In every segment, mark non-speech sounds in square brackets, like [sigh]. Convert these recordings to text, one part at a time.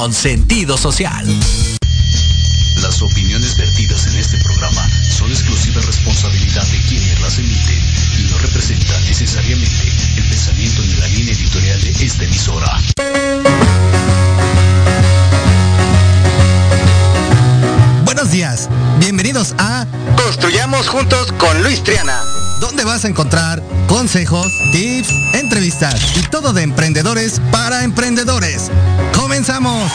con sentido social. Las opiniones vertidas en este programa son exclusiva responsabilidad de quienes las emiten y no representan necesariamente el pensamiento ni la línea editorial de esta emisora. Buenos días, bienvenidos a Construyamos Juntos con Luis Triana, donde vas a encontrar consejos, tips, entrevistas y todo de emprendedores para emprendedores. ¡Comenzamos!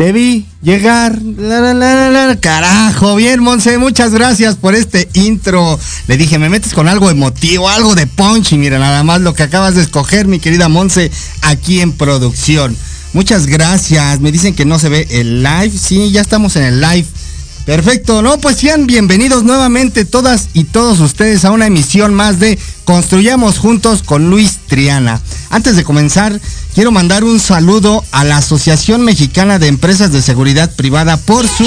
Te vi llegar. La, Carajo, bien, Monse, muchas gracias por este intro. Le dije, me metes con algo emotivo, algo de punch. Y mira, nada más lo que acabas de escoger, mi querida Monse, aquí en producción. Muchas gracias. Me dicen que no se ve el live. Sí, ya estamos en el live. Perfecto, no, pues sean bienvenidos nuevamente todas y todos ustedes a una emisión más de Construyamos Juntos con Luis Triana. Antes de comenzar, quiero mandar un saludo a la Asociación Mexicana de Empresas de Seguridad Privada por su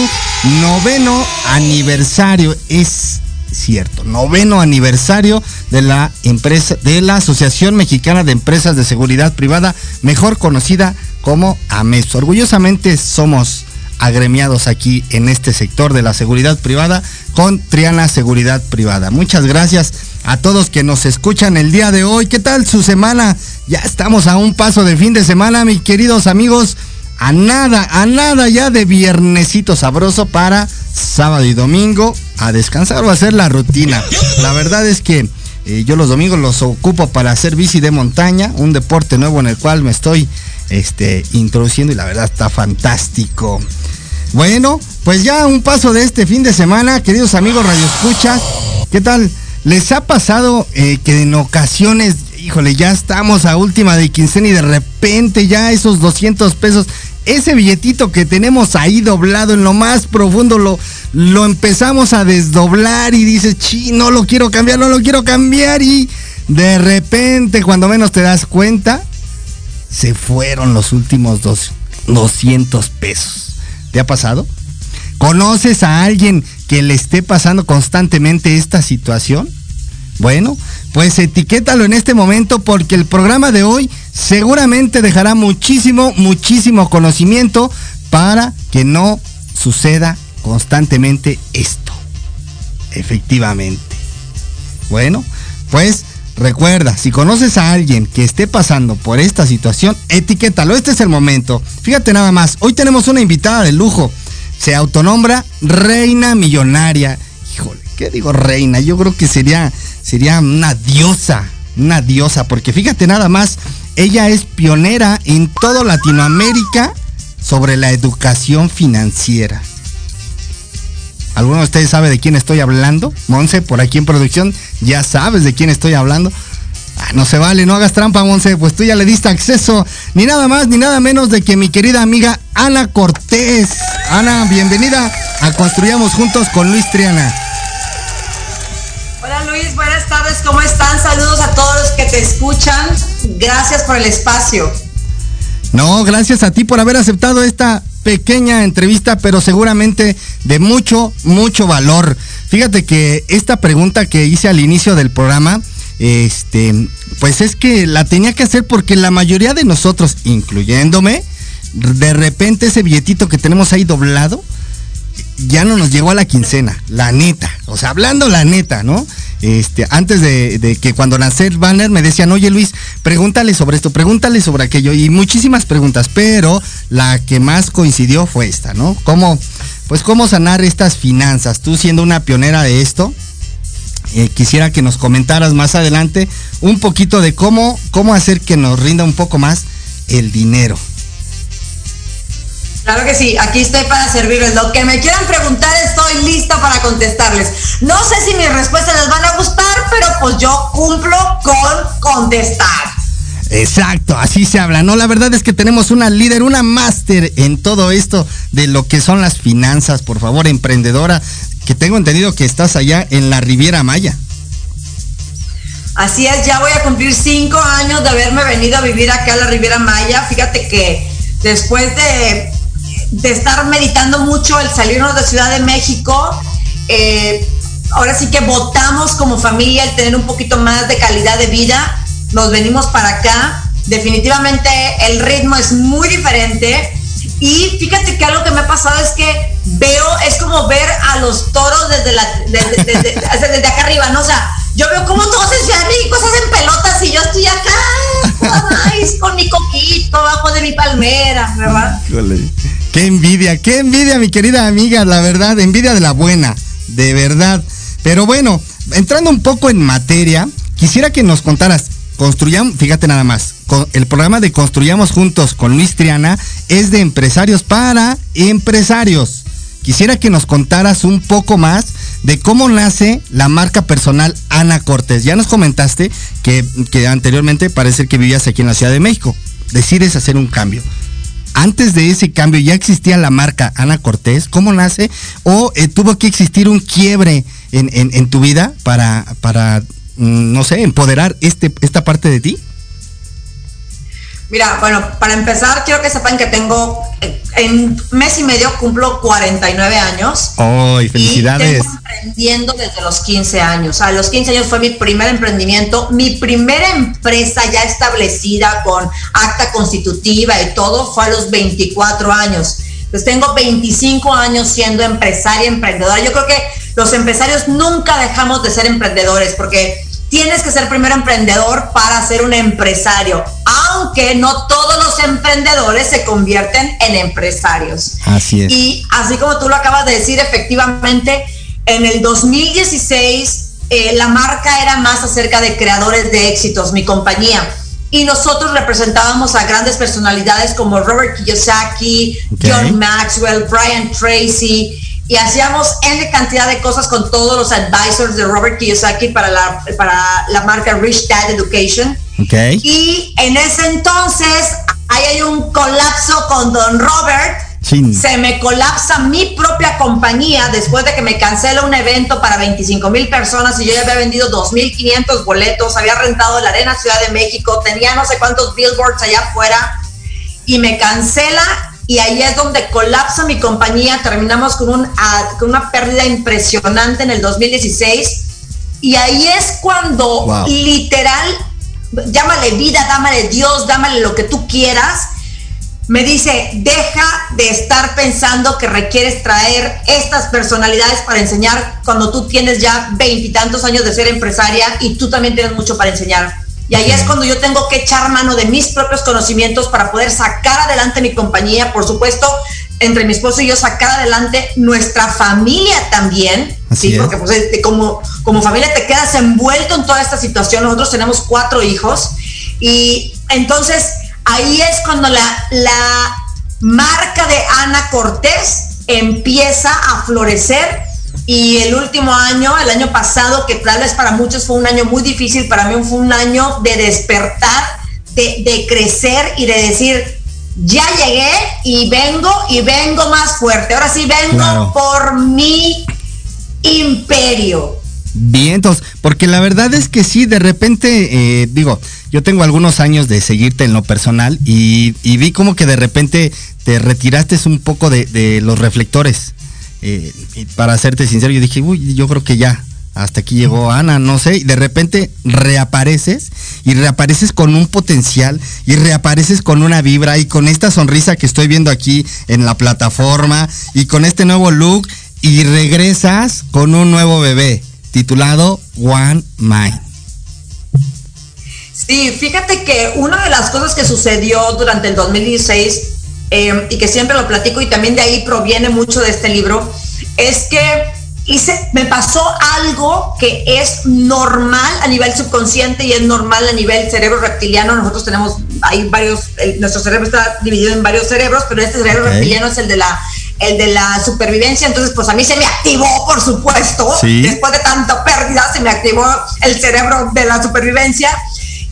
noveno aniversario. Es cierto, noveno aniversario de la empresa, de la Asociación Mexicana de Empresas de Seguridad Privada, mejor conocida como AMES. Orgullosamente somos agremiados aquí en este sector de la seguridad privada con Triana Seguridad Privada. Muchas gracias a todos que nos escuchan el día de hoy. ¿Qué tal su semana? Ya estamos a un paso de fin de semana, mis queridos amigos. A nada, a nada ya de viernesito sabroso para sábado y domingo a descansar o a hacer la rutina. La verdad es que eh, yo los domingos los ocupo para hacer bici de montaña, un deporte nuevo en el cual me estoy este, introduciendo y la verdad está fantástico. Bueno, pues ya un paso de este fin de semana, queridos amigos Radio Escuchas, ¿qué tal? ¿Les ha pasado eh, que en ocasiones, híjole, ya estamos a última de quincena y de repente ya esos 200 pesos, ese billetito que tenemos ahí doblado en lo más profundo, lo, lo empezamos a desdoblar y dices, chi, no lo quiero cambiar, no lo quiero cambiar y de repente, cuando menos te das cuenta, se fueron los últimos dos, 200 pesos. ¿Te ha pasado? ¿Conoces a alguien que le esté pasando constantemente esta situación? Bueno, pues etiquétalo en este momento porque el programa de hoy seguramente dejará muchísimo, muchísimo conocimiento para que no suceda constantemente esto. Efectivamente. Bueno, pues Recuerda, si conoces a alguien que esté pasando por esta situación, etiquétalo. Este es el momento. Fíjate nada más. Hoy tenemos una invitada de lujo. Se autonombra Reina Millonaria. Híjole, ¿qué digo reina? Yo creo que sería, sería una diosa. Una diosa. Porque fíjate nada más. Ella es pionera en toda Latinoamérica sobre la educación financiera. ¿Alguno de ustedes sabe de quién estoy hablando? Monse, por aquí en producción, ya sabes de quién estoy hablando. Ah, no se vale, no hagas trampa, Monse, pues tú ya le diste acceso, ni nada más ni nada menos de que mi querida amiga Ana Cortés. Ana, bienvenida a Construyamos Juntos con Luis Triana. Hola Luis, buenas tardes, ¿cómo están? Saludos a todos los que te escuchan. Gracias por el espacio. No, gracias a ti por haber aceptado esta pequeña entrevista, pero seguramente de mucho, mucho valor. Fíjate que esta pregunta que hice al inicio del programa, este, pues es que la tenía que hacer porque la mayoría de nosotros, incluyéndome, de repente ese billetito que tenemos ahí doblado, ya no nos llegó a la quincena, la neta. O sea, hablando la neta, ¿no? Este, antes de, que cuando nací el banner me decían, oye Luis, pregúntale sobre esto, pregúntale sobre aquello, y muchísimas preguntas, pero la que más coincidió fue esta, ¿no? ¿Cómo, pues cómo sanar estas finanzas? Tú siendo una pionera de esto, eh, quisiera que nos comentaras más adelante un poquito de cómo, cómo hacer que nos rinda un poco más el dinero. Claro que sí, aquí estoy para servirles. Lo que me quieran preguntar, estoy lista para contestarles. No sé si mis respuestas les van a gustar, pero pues yo cumplo con contestar. Exacto, así se habla. No, la verdad es que tenemos una líder, una máster en todo esto de lo que son las finanzas, por favor, emprendedora, que tengo entendido que estás allá en la Riviera Maya. Así es, ya voy a cumplir cinco años de haberme venido a vivir acá a la Riviera Maya. Fíjate que después de, de estar meditando mucho el salirnos de Ciudad de México, eh, ahora sí que votamos como familia el tener un poquito más de calidad de vida. Nos venimos para acá. Definitivamente el ritmo es muy diferente. Y fíjate que algo que me ha pasado es que veo, es como ver a los toros desde, la, desde, desde, acá arriba, ¿no? O sea, yo veo como todos en Ciudad de México se hacen pelotas y yo estoy acá, con mi coquito, abajo de mi palmera, ¿verdad? Qué envidia, qué envidia, mi querida amiga, la verdad, envidia de la buena, de verdad. Pero bueno, entrando un poco en materia, quisiera que nos contaras, construyamos, fíjate nada más, el programa de Construyamos Juntos con Luis Triana es de empresarios para empresarios. Quisiera que nos contaras un poco más de cómo nace la marca personal Ana Cortés. Ya nos comentaste que, que anteriormente parece que vivías aquí en la Ciudad de México. Decides hacer un cambio. Antes de ese cambio ya existía la marca Ana Cortés. ¿Cómo nace? ¿O eh, tuvo que existir un quiebre en, en, tu vida para, para, mm, no sé, empoderar este, esta parte de ti? Mira, bueno, para empezar, quiero que sepan que tengo, en mes y medio cumplo 49 años. ¡Ay, felicidades! Y emprendiendo desde los 15 años. A los 15 años fue mi primer emprendimiento, mi primera empresa ya establecida con acta constitutiva y todo fue a los 24 años. Pues tengo 25 años siendo empresaria, emprendedora. Yo creo que los empresarios nunca dejamos de ser emprendedores porque tienes que ser primero emprendedor para ser un empresario, aunque no todos los emprendedores se convierten en empresarios. Así es. Y así como tú lo acabas de decir, efectivamente, en el 2016 eh, la marca era más acerca de creadores de éxitos, mi compañía. Y nosotros representábamos a grandes personalidades como Robert Kiyosaki, okay. John Maxwell, Brian Tracy, y hacíamos N cantidad de cosas con todos los advisors de Robert Kiyosaki para la, para la marca Rich Dad Education. Okay. Y en ese entonces ahí hay un colapso con Don Robert. Sí. Se me colapsa mi propia compañía después de que me cancela un evento para 25 mil personas y yo ya había vendido 2.500 boletos, había rentado la Arena Ciudad de México, tenía no sé cuántos billboards allá afuera y me cancela y ahí es donde colapsa mi compañía, terminamos con, un, uh, con una pérdida impresionante en el 2016 y ahí es cuando wow. literal, llámale vida, dámale Dios, dámale lo que tú quieras, me dice, deja de estar pensando que requieres traer estas personalidades para enseñar cuando tú tienes ya veintitantos años de ser empresaria y tú también tienes mucho para enseñar. Y ahí es cuando yo tengo que echar mano de mis propios conocimientos para poder sacar adelante mi compañía, por supuesto, entre mi esposo y yo sacar adelante nuestra familia también, Así sí, es. porque pues, como, como familia te quedas envuelto en toda esta situación. Nosotros tenemos cuatro hijos y entonces ahí es cuando la, la marca de Ana Cortés empieza a florecer y el último año, el año pasado, que tal vez para muchos fue un año muy difícil, para mí fue un año de despertar, de, de crecer y de decir, ya llegué y vengo y vengo más fuerte. Ahora sí vengo Claro. por mi imperio. Vientos, porque la verdad es que sí, de repente, eh, digo, yo tengo algunos años de seguirte en lo personal y, y vi como que de repente te retiraste un poco de, de los reflectores. Eh, para serte sincero, yo dije, uy, yo creo que ya, hasta aquí llegó Ana, no sé, y de repente reapareces y reapareces con un potencial y reapareces con una vibra y con esta sonrisa que estoy viendo aquí en la plataforma y con este nuevo look y regresas con un nuevo bebé titulado One Mind. Sí, fíjate que una de las cosas que sucedió durante el 2016 eh, y que siempre lo platico y también de ahí proviene mucho de este libro, es que hice, me pasó algo que es normal a nivel subconsciente y es normal a nivel cerebro reptiliano. Nosotros tenemos, hay varios, el- nuestro cerebro está dividido en varios cerebros, pero este cerebro reptiliano es el de la el de la supervivencia, entonces pues a mí se me activó, por supuesto, Sí. después de tanta pérdida, se me activó el cerebro de la supervivencia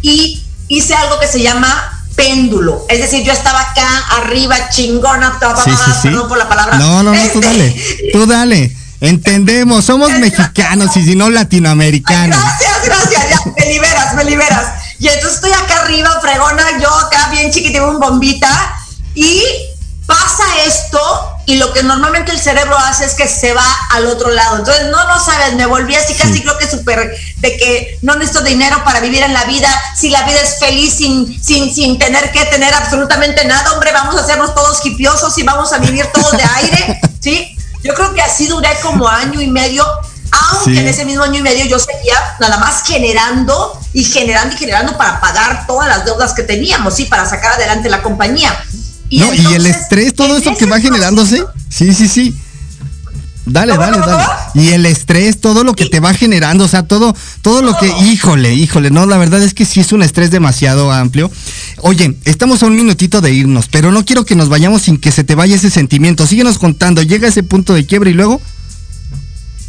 y, hice algo que se llama péndulo. Es decir, yo estaba acá arriba, chingona, sí, sí, sí. por la palabra. No, no, no, tú dale, este, tú dale. Entendemos, somos mexicanos y si no latinoamericanos. gracias, gracias, ya, me liberas, me liberas. Y entonces estoy acá arriba, fregona, yo acá bien chiquitito, un bombita, y pasa esto y lo que normalmente el cerebro hace es que se va al otro lado. Entonces, no, no sabes, me volví así casi creo que súper de que no necesito dinero para vivir en la vida, si la vida es feliz sin, sin, sin tener que tener absolutamente nada, hombre, vamos a hacernos todos hipiosos y vamos a vivir todos de aire, [laughs] ¿sí? Yo creo que así duré como año y medio, aunque en ese mismo año y medio yo seguía nada más generando y generando y generando para pagar todas las deudas que teníamos, ¿sí? Para sacar adelante la compañía. Y no, y el estrés, todo eso que va generándose. Sí, sí, sí. Dale, dale, dale. Y el estrés, todo lo que te va generando, o sea, todo, todo lo que, híjole, híjole, no, la verdad es que sí es un estrés demasiado amplio. Oye, estamos a un minutito de irnos, pero no quiero que nos vayamos sin que se te vaya ese sentimiento. Síguenos contando, llega ese punto de quiebre y luego.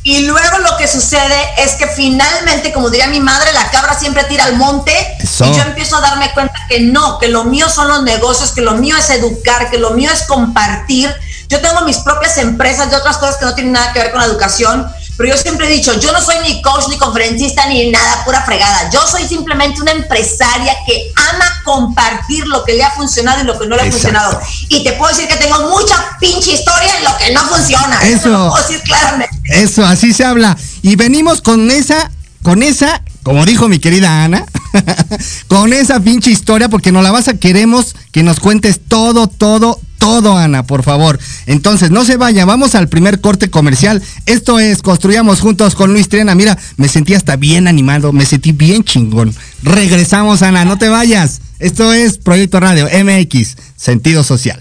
Y luego lo que sucede es que finalmente, como diría mi madre, la cabra siempre tira al monte. Y yo empiezo a darme cuenta que no, que lo mío son los negocios, que lo mío es educar, que lo mío es compartir. Yo tengo mis propias empresas de otras cosas que no tienen nada que ver con la educación, pero yo siempre he dicho, yo no soy ni coach, ni conferencista, ni nada, pura fregada. Yo soy simplemente una empresaria que ama compartir lo que le ha funcionado y lo que no le ha funcionado. Y te puedo decir que tengo mucha pinche historia en lo que no funciona. Eso. Eso puedo decir claramente. Eso, así se habla. Y venimos con esa, con esa, como dijo mi querida Ana, [laughs] con esa pinche historia, porque nos la vas a queremos que nos cuentes todo, todo, todo, Ana, por favor. Entonces, no se vaya, vamos al primer corte comercial. Esto es Construyamos Juntos con Luis Triana. Mira, me sentí hasta bien animado, me sentí bien chingón. Regresamos, Ana, no te vayas. Esto es Proyecto Radio MX, Sentido Social.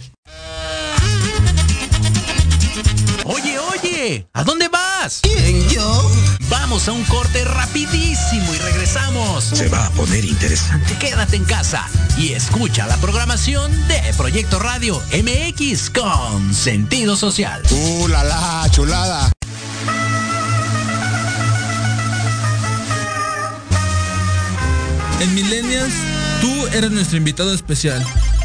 Oye, oye, ¿a dónde vas? ¿Quién, yo? Vamos a un corte rapidísimo y regresamos. Se va a poner interesante. Quédate en casa y escucha la programación de Proyecto Radio MX con sentido social. ¡Uh, la, la chulada! En Millennials, tú eres nuestro invitado especial.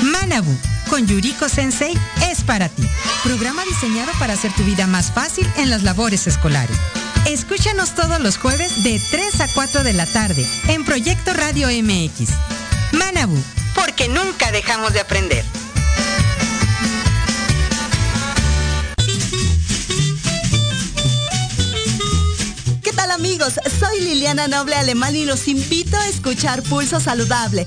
Manabu con Yuriko Sensei es para ti. Programa diseñado para hacer tu vida más fácil en las labores escolares. Escúchanos todos los jueves de 3 a 4 de la tarde en Proyecto Radio MX. Manabu, porque nunca dejamos de aprender. ¿Qué tal amigos? Soy Liliana Noble Alemán y los invito a escuchar Pulso Saludable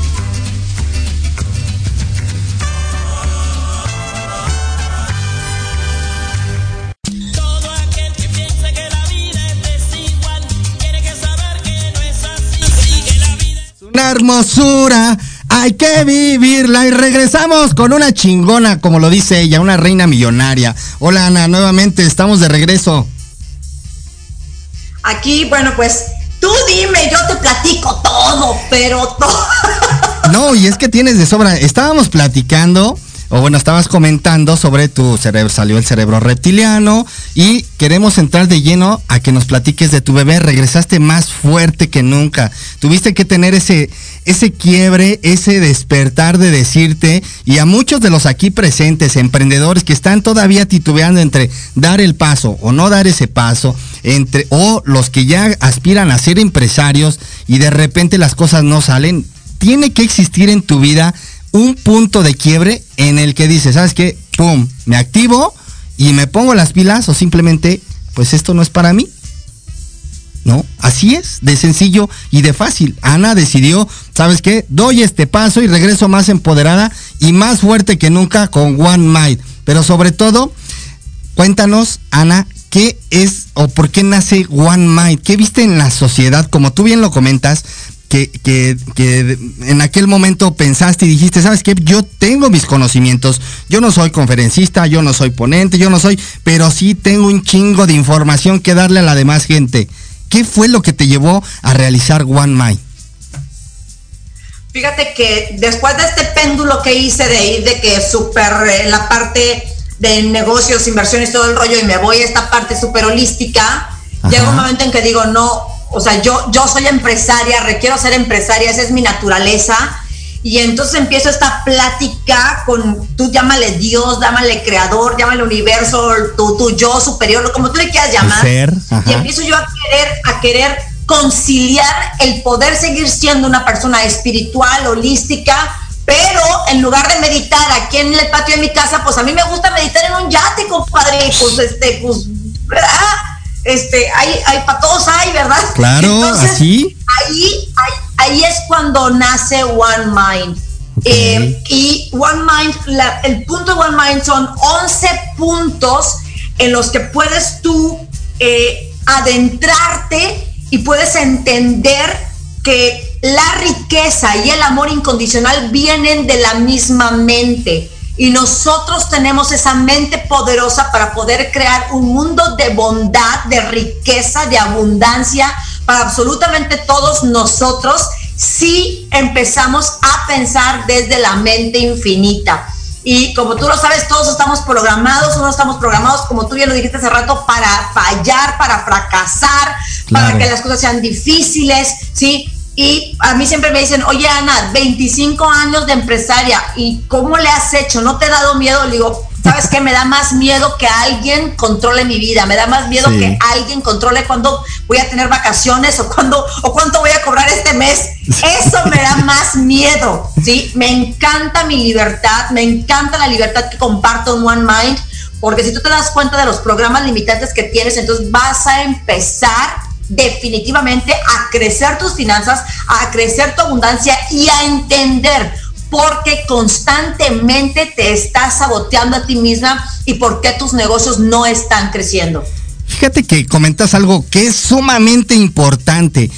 Hermosura, hay que vivirla y regresamos con una chingona, como lo dice ella, una reina millonaria. Hola Ana, nuevamente estamos de regreso. Aquí, bueno, pues tú dime, yo te platico todo, pero todo. No, y es que tienes de sobra. Estábamos platicando o bueno, estabas comentando sobre tu cerebro, salió el cerebro reptiliano y queremos entrar de lleno a que nos platiques de tu bebé. Regresaste más fuerte que nunca. Tuviste que tener ese, ese quiebre, ese despertar de decirte, y a muchos de los aquí presentes, emprendedores que están todavía titubeando entre dar el paso o no dar ese paso, entre, o los que ya aspiran a ser empresarios y de repente las cosas no salen, tiene que existir en tu vida un punto de quiebre en el que dices, ¿sabes qué? ¡Pum! Me activo y me pongo las pilas o simplemente, pues esto no es para mí. ¿No? Así es, de sencillo y de fácil. Ana decidió, ¿sabes qué? Doy este paso y regreso más empoderada y más fuerte que nunca con One Mind. Pero sobre todo, cuéntanos, Ana, ¿qué es o por qué nace One Mind? ¿Qué viste en la sociedad? Como tú bien lo comentas, que, en aquel momento pensaste y dijiste, ¿sabes qué? Yo tengo mis conocimientos, yo no soy conferencista, yo no soy ponente, yo no soy, pero sí tengo un chingo de información que darle a la demás gente. ¿Qué fue lo que te llevó a realizar One Mind? Fíjate que después de este péndulo que hice de ir de que súper eh, la parte de negocios, inversiones, todo el rollo, y me voy a esta parte súper holística, llega un momento en que digo, no, o sea, yo, yo soy empresaria, requiero ser empresaria, esa es mi naturaleza. Y entonces empiezo esta plática con, tú llámale Dios, llámale creador, llámale universo, tu, tu yo superior, como tú le quieras llamar. y empiezo yo a querer, a querer conciliar el poder seguir siendo una persona espiritual, holística, pero en lugar de meditar aquí en el patio de mi casa, pues a mí me gusta meditar en un yate, compadre, pues este, pues, ¿verdad? Este, hay, hay para todos hay, ¿verdad? Claro, así. Ahí, ahí, es cuando nace One Mind. Eh, y One Mind, el punto de One Mind son 11 puntos en los que puedes tú eh, adentrarte y puedes entender que la riqueza y el amor incondicional vienen de la misma mente y nosotros tenemos esa mente poderosa para poder crear un mundo de bondad, de riqueza, de abundancia para absolutamente todos nosotros si empezamos a pensar desde la mente infinita. Y como tú lo sabes, todos estamos programados, unos estamos programados, como tú ya lo dijiste hace rato, para fallar, para fracasar, para que las cosas sean difíciles, ¿sí? Y a mí siempre me dicen, oye Ana, 25 años de empresaria, ¿y cómo le has hecho? ¿No te ha dado miedo? Le digo, ¿sabes qué? Me da más miedo que alguien controle mi vida, me da más miedo que alguien controle cuándo voy a tener vacaciones o cuándo o cuánto voy a cobrar este mes. Eso me da más miedo, ¿sí? Me encanta mi libertad, me encanta la libertad que comparto en One Mind, porque si tú te das cuenta de los programas limitantes que tienes, entonces vas a empezar definitivamente a crecer tus finanzas, a crecer tu abundancia y a entender por qué constantemente te estás saboteando a ti misma y por qué tus negocios no están creciendo. Fíjate que comentas algo que es sumamente importante.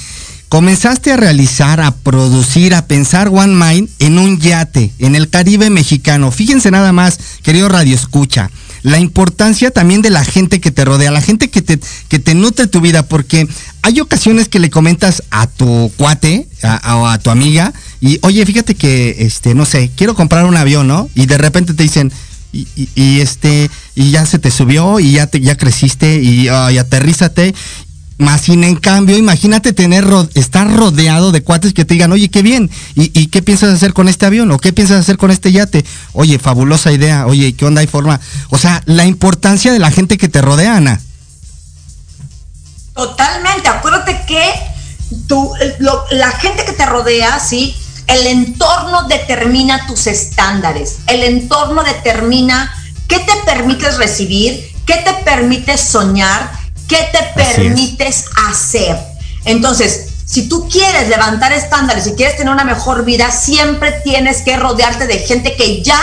Comenzaste a realizar, a producir, a pensar One Mind en un yate en el Caribe mexicano. Fíjense nada más, querido Radio Escucha la importancia también de la gente que te rodea, la gente que te, que te nutre tu vida, porque hay ocasiones que le comentas a tu cuate o a, tu amiga y, oye, fíjate que, este, no sé, quiero comprar un avión, ¿no? Y de repente te dicen, y, este, y ya se te subió y ya te, ya creciste y, y aterrízate más sin en cambio, imagínate tener estar rodeado de cuates que te digan, oye, qué bien, ¿Y, qué piensas hacer con este avión? ¿O qué piensas hacer con este yate? Oye, fabulosa idea, oye, ¿qué onda hay forma? O sea, la importancia de la gente que te rodea, Ana. Totalmente, acuérdate que tú, la gente que te rodea, sí, el entorno determina tus estándares, el entorno determina qué te permites recibir, qué te permites soñar, ¿Qué te permites hacer? Entonces, si tú quieres levantar estándares, si quieres tener una mejor vida, siempre tienes que rodearte de gente que ya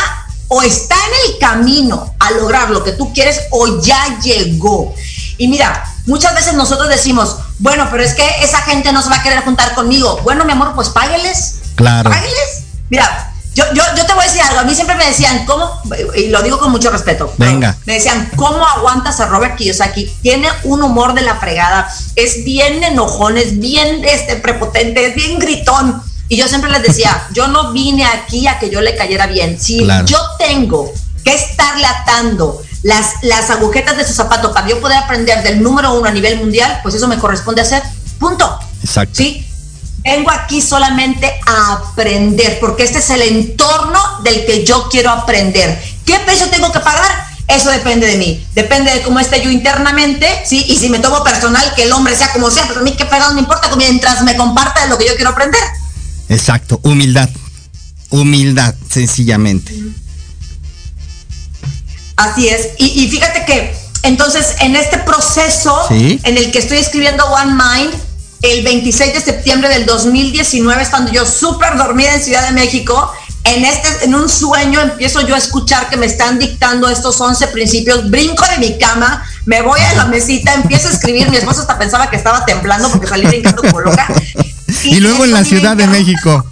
o está en el camino a lograr lo que tú quieres o ya llegó. Y mira, muchas veces nosotros decimos, bueno, pero es que esa gente no se va a querer juntar conmigo. Bueno, mi amor, pues págueles. Claro. Págueles. Mira, yo, yo, yo, te voy a decir algo, a mí siempre me decían, ¿cómo? Y lo digo con mucho respeto. Venga. Me decían, ¿cómo aguantas a Robert Kiyosaki? Tiene un humor de la fregada, es bien enojón, es bien este, prepotente, es bien gritón. Y yo siempre les decía, [laughs] yo no vine aquí a que yo le cayera bien. Si yo tengo que estarle atando las, las agujetas de su zapato para yo poder aprender del número uno a nivel mundial, pues eso me corresponde hacer. Punto. Exacto. ¿Sí? Vengo aquí solamente a aprender, porque este es el entorno del que yo quiero aprender. ¿Qué precio tengo que pagar? Eso depende de mí. Depende de cómo esté yo internamente, ¿sí? Y si me tomo personal, que el hombre sea como sea, pero a mí qué pedo no importa, mientras me comparta de lo que yo quiero aprender. Exacto, humildad. Humildad, sencillamente. Así es. Y, fíjate que entonces en este proceso en el que estoy escribiendo One Mind, el 26 de septiembre del 2019, estando yo súper dormida en Ciudad de México, en, este, en un sueño empiezo yo a escuchar que me están dictando estos 11 principios, brinco de mi cama, me voy a la mesita, empiezo a escribir, mi esposo hasta pensaba que estaba temblando porque salí brincando como loca. [laughs] Y, luego en la Ciudad de México.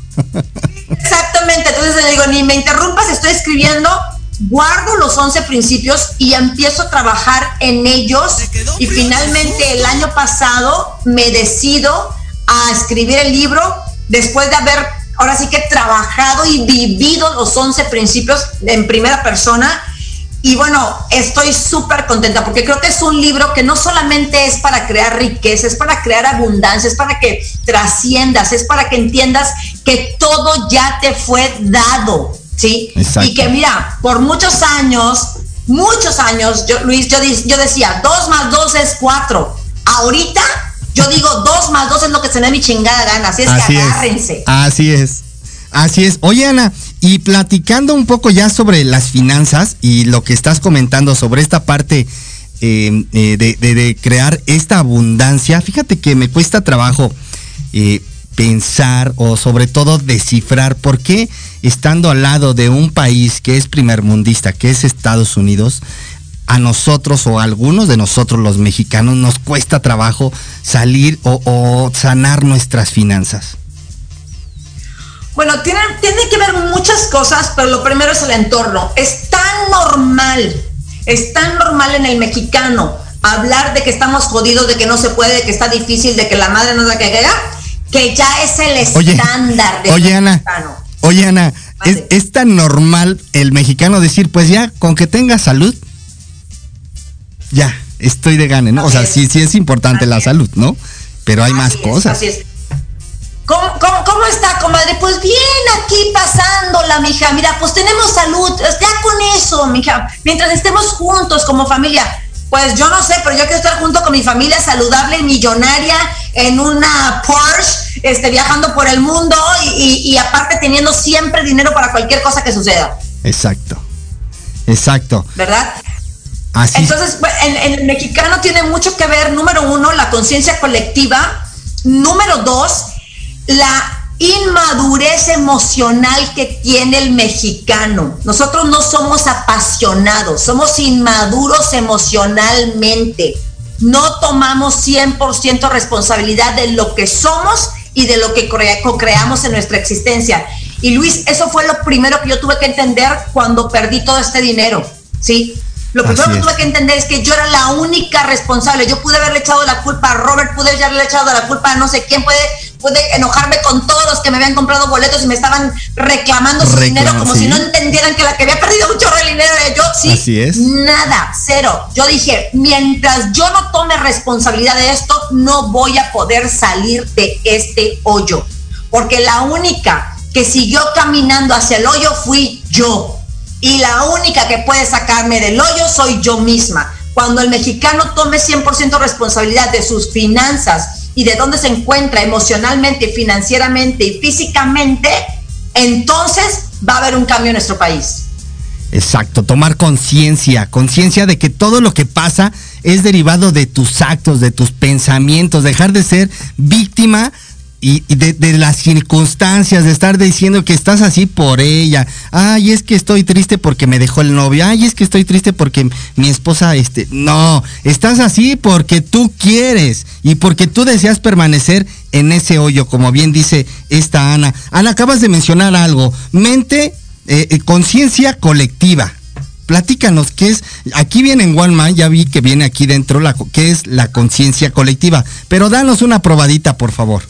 Exactamente, entonces le digo, ni me interrumpas, estoy escribiendo, guardo los 11 principios y empiezo a trabajar en ellos y finalmente el año pasado me decido a escribir el libro después de haber ahora sí que trabajado y vivido los 11 principios en primera persona. Y bueno, estoy súper contenta porque creo que es un libro que no solamente es para crear riqueza, es para crear abundancia, es para que trasciendas, es para que entiendas que todo ya te fue dado, ¿sí? Y que mira, por muchos años, muchos años, yo, Luis, yo, yo decía, dos más dos es cuatro. Ahorita yo digo, [laughs] dos más dos es lo que se me mi chingada gana, así es que agárrense. Así es. Así es. Oye, Ana, y platicando un poco ya sobre las finanzas y lo que estás comentando sobre esta parte eh, eh, de, crear esta abundancia, fíjate que me cuesta trabajo eh, pensar o sobre todo descifrar por qué estando al lado de un país que es primermundista, que es Estados Unidos, a nosotros o a algunos de nosotros los mexicanos nos cuesta trabajo salir o sanar nuestras finanzas. Bueno, tiene, que ver muchas cosas, pero lo primero es el entorno. Es tan normal, es tan normal en el mexicano hablar de que estamos jodidos, de que no se puede, de que está difícil, de que la madre no da que llega, que ya es el estándar del oye. Ana, oye, Ana, es, tan normal el mexicano decir, pues ya, con que tenga salud, ya, estoy de gane, ¿no? o sea, sí, sí es importante la salud, ¿no? Pero hay más cosas. Así es. ¿Cómo, está, comadre? Pues bien, aquí pasándola, mija. Mira, pues tenemos salud. Ya con eso, mija. Mientras estemos juntos como familia. Pues yo no sé, pero yo quiero estar junto con mi familia saludable, millonaria, en una Porsche, este, viajando por el mundo y, aparte teniendo siempre dinero para cualquier cosa que suceda. Exacto. Exacto. ¿Verdad? Así. Entonces, pues, en, en el mexicano tiene mucho que ver, número uno, la conciencia colectiva. Número dos, la inmadurez emocional que tiene el mexicano. Nosotros no somos apasionados, somos inmaduros emocionalmente. No tomamos 100% responsabilidad de lo que somos y de lo que creamos en nuestra existencia. Y Luis, eso fue lo primero que yo tuve que entender cuando perdí todo este dinero, ¿sí? Lo primero que tuve que entender es que yo era la única responsable. Yo pude haberle echado la culpa a Robert, pude haberle echado la culpa a no sé quién, puede, pude enojarme con todos los que me habían comprado boletos y me estaban reclamando su dinero como si no entendieran que la que había perdido mucho dinero era yo. Sí, Así es. nada, cero. Yo dije, mientras yo no tome responsabilidad de esto, no voy a poder salir de este hoyo. Porque la única que siguió caminando hacia el hoyo fui yo y la única que puede sacarme del hoyo soy yo misma. Cuando el mexicano tome 100% responsabilidad de sus finanzas y de dónde se encuentra emocionalmente, financieramente y físicamente, entonces va a haber un cambio en nuestro país. Exacto, tomar conciencia, conciencia de que todo lo que pasa es derivado de tus actos, de tus pensamientos, dejar de ser víctima y, de, las circunstancias, de estar diciendo que estás así por ella. Ay, es que estoy triste porque me dejó el novio. Ay, es que estoy triste porque mi esposa, este, no, estás así porque tú quieres y porque tú deseas permanecer en ese hoyo, como bien dice esta Ana. Ana, acabas de mencionar algo. Mente, eh, eh, conciencia colectiva. Platícanos, ¿qué es? Aquí viene en One ya vi que viene aquí dentro, la, ¿qué es la conciencia colectiva? Pero danos una probadita, por favor.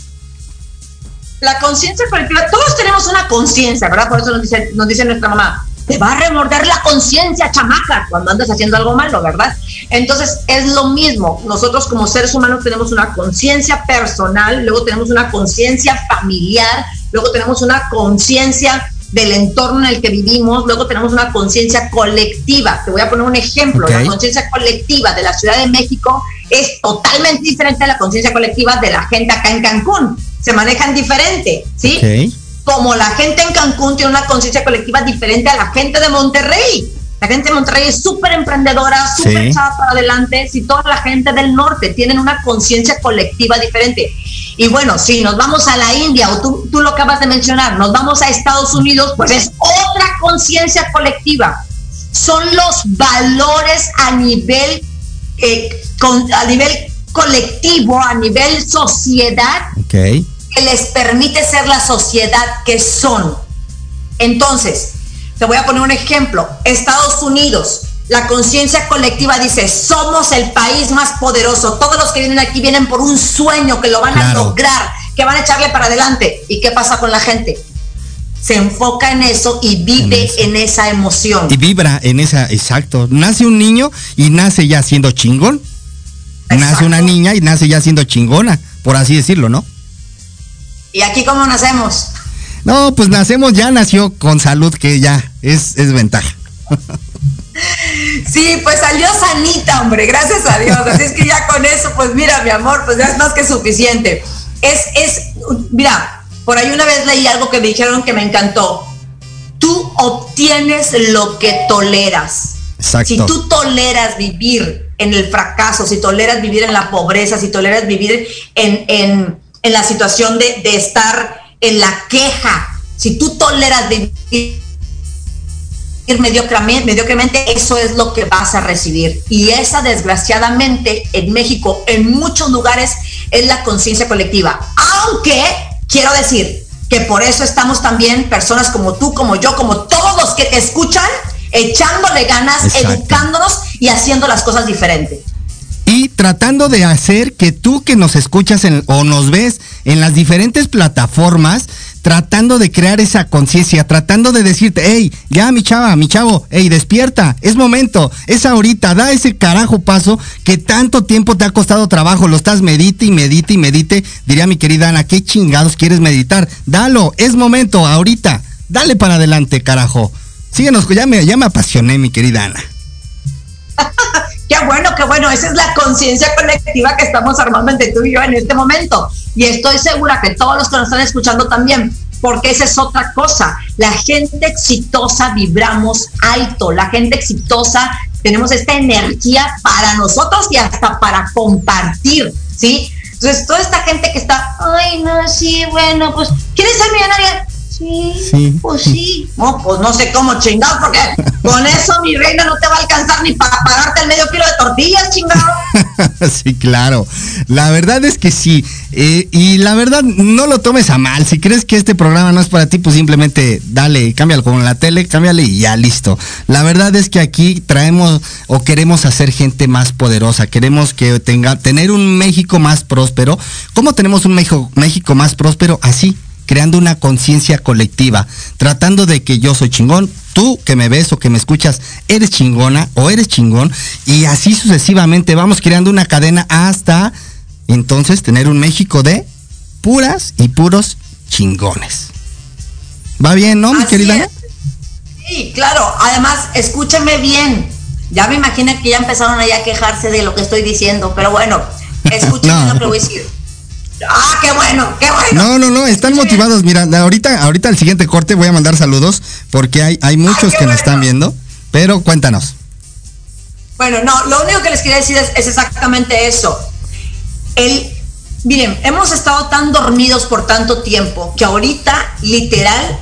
La conciencia colectiva, todos tenemos una conciencia, ¿verdad? Por eso nos dice, nos dice nuestra mamá, te va a remorder la conciencia, chamaca, cuando andas haciendo algo malo, ¿verdad? Entonces es lo mismo. Nosotros como seres humanos tenemos una conciencia personal, luego tenemos una conciencia familiar, luego tenemos una conciencia del entorno en el que vivimos, luego tenemos una conciencia colectiva. Te voy a poner un ejemplo. La conciencia colectiva de la Ciudad de México es totalmente diferente a la conciencia colectiva de la gente acá en Cancún. Se manejan diferente, ¿sí? como la gente en Cancún tiene una conciencia colectiva diferente a la gente de Monterrey. La gente de Monterrey es súper emprendedora, súper echada para adelante, si toda la gente del norte tienen una conciencia colectiva diferente. Y bueno, si nos vamos a la India, o tú, tú lo acabas de mencionar, nos vamos a Estados Unidos, pues es otra conciencia colectiva. Son los valores a nivel, eh, a nivel colectivo, a nivel sociedad, okay que les permite ser la sociedad que son. Entonces, te voy a poner un ejemplo. Estados Unidos, la conciencia colectiva dice, somos el país más poderoso. Todos los que vienen aquí vienen por un sueño que lo van a lograr, que van a echarle para adelante. ¿Y qué pasa con la gente? Se enfoca en eso y vive en, esa emoción. Y vibra en esa, exacto. Nace un niño y nace ya siendo chingón. Nace una niña y nace ya siendo chingona, por así decirlo, ¿no? ¿Y aquí cómo nacemos? No, pues nacemos ya, nació con salud, que ya es, es ventaja. Sí, pues salió sanita, hombre, gracias a Dios. Así es que ya con eso, pues mira, mi amor, pues ya es más que suficiente. Es, es, mira, por ahí una vez leí algo que me dijeron que me encantó. Tú obtienes lo que toleras. Exacto. Si tú toleras vivir en el fracaso, si toleras vivir en la pobreza, si toleras vivir en, en en la situación de, estar en la queja, si tú toleras vivir mediocremente, mediocremente, eso es lo que vas a recibir. Y esa, desgraciadamente, en México, en muchos lugares, es la conciencia colectiva. Aunque, quiero decir, que por eso estamos también personas como tú, como yo, como todos los que te escuchan, echándole ganas, educándonos y haciendo las cosas diferentes y tratando de hacer que tú que nos escuchas o nos ves en las diferentes plataformas, tratando de crear esa conciencia, tratando de decirte, hey, ya mi chava, mi chavo, hey, despierta, es momento, es ahorita, da ese carajo paso que tanto tiempo te ha costado trabajo, lo estás medite y medite y medite, diría mi querida Ana, ¿qué chingados quieres meditar? Dalo, es momento, ahorita, dale para adelante, carajo. Síguenos, ya me, ya me apasioné, mi querida Ana. [laughs] Qué bueno, qué bueno. Esa es la conciencia colectiva que estamos armando entre tú y yo en este momento. Y estoy segura que todos los que nos están escuchando también, porque esa es otra cosa. La gente exitosa vibramos alto. La gente exitosa tenemos esta energía para nosotros y hasta para compartir, ¿sí? Entonces, toda esta gente que está, ay, no, sí, bueno, pues, ¿quieres ser millonaria? Sí, pues sí. No, pues no sé cómo chingado, porque [laughs] con eso mi reina no te va a alcanzar ni para pagarte el medio kilo de tortillas, chingado. [laughs] sí, claro. La verdad es que sí. Eh, y la verdad, no lo tomes a mal. Si crees que este programa no es para ti, pues simplemente dale, cámbialo como en la tele, cámbiale y ya listo. La verdad es que aquí traemos o queremos hacer gente más poderosa. Queremos que tenga, tener un México más próspero. ¿Cómo tenemos un México, México más próspero? Así creando una conciencia colectiva, tratando de que yo soy chingón, tú que me ves o que me escuchas, eres chingona o eres chingón, y así sucesivamente vamos creando una cadena hasta entonces tener un México de puras y puros chingones. ¿Va bien, no, mi querida? Sí, claro. Además, escúchame bien. Ya me imagino que ya empezaron ahí a quejarse de lo que estoy diciendo, pero bueno, [laughs] escúchame lo que voy a decir. Ah, qué bueno, qué bueno. No, no, no, están motivados. Mira, ahorita, ahorita el siguiente corte voy a mandar saludos porque hay, hay muchos que nos están viendo. Pero cuéntanos. Bueno, no, lo único que les quería decir es, exactamente eso. El, miren, hemos estado tan dormidos por tanto tiempo que ahorita, literal,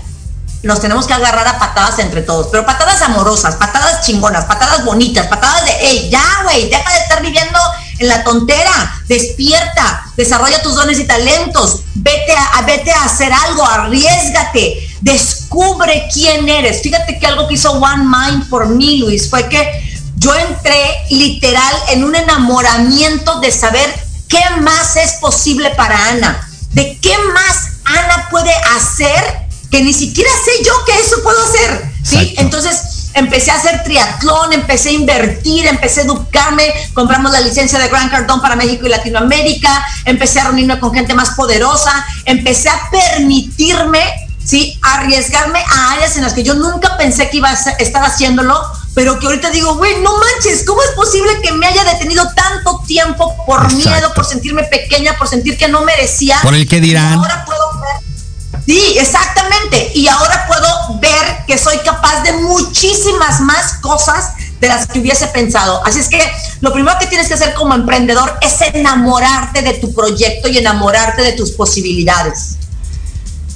nos tenemos que agarrar a patadas entre todos, pero patadas amorosas, patadas chingonas, patadas bonitas, patadas de, hey, ya, güey, deja de estar viviendo en la tontera, despierta, desarrolla tus dones y talentos, vete a, vete a hacer algo, arriesgate, descubre quién eres. Fíjate que algo que hizo One Mind por mí, Luis, fue que yo entré literal en un enamoramiento de saber qué más es posible para Ana, de qué más Ana puede hacer que ni siquiera sé yo que eso puedo hacer, ¿sí? Entonces empecé a hacer triatlón, empecé a invertir, empecé a educarme, compramos la licencia de Gran Cardón para México y Latinoamérica, empecé a reunirme con gente más poderosa, empecé a permitirme, ¿sí? Arriesgarme a áreas en las que yo nunca pensé que iba a estar haciéndolo, pero que ahorita digo, güey, no manches, ¿cómo es posible que me haya detenido tanto tiempo por miedo, por sentirme pequeña, por sentir que no merecía? Por el que dirán. ahora puedo ver. Sí, exactamente. Y ahora puedo ver que soy capaz de muchísimas más cosas de las que hubiese pensado. Así es que lo primero que tienes que hacer como emprendedor es enamorarte de tu proyecto y enamorarte de tus posibilidades.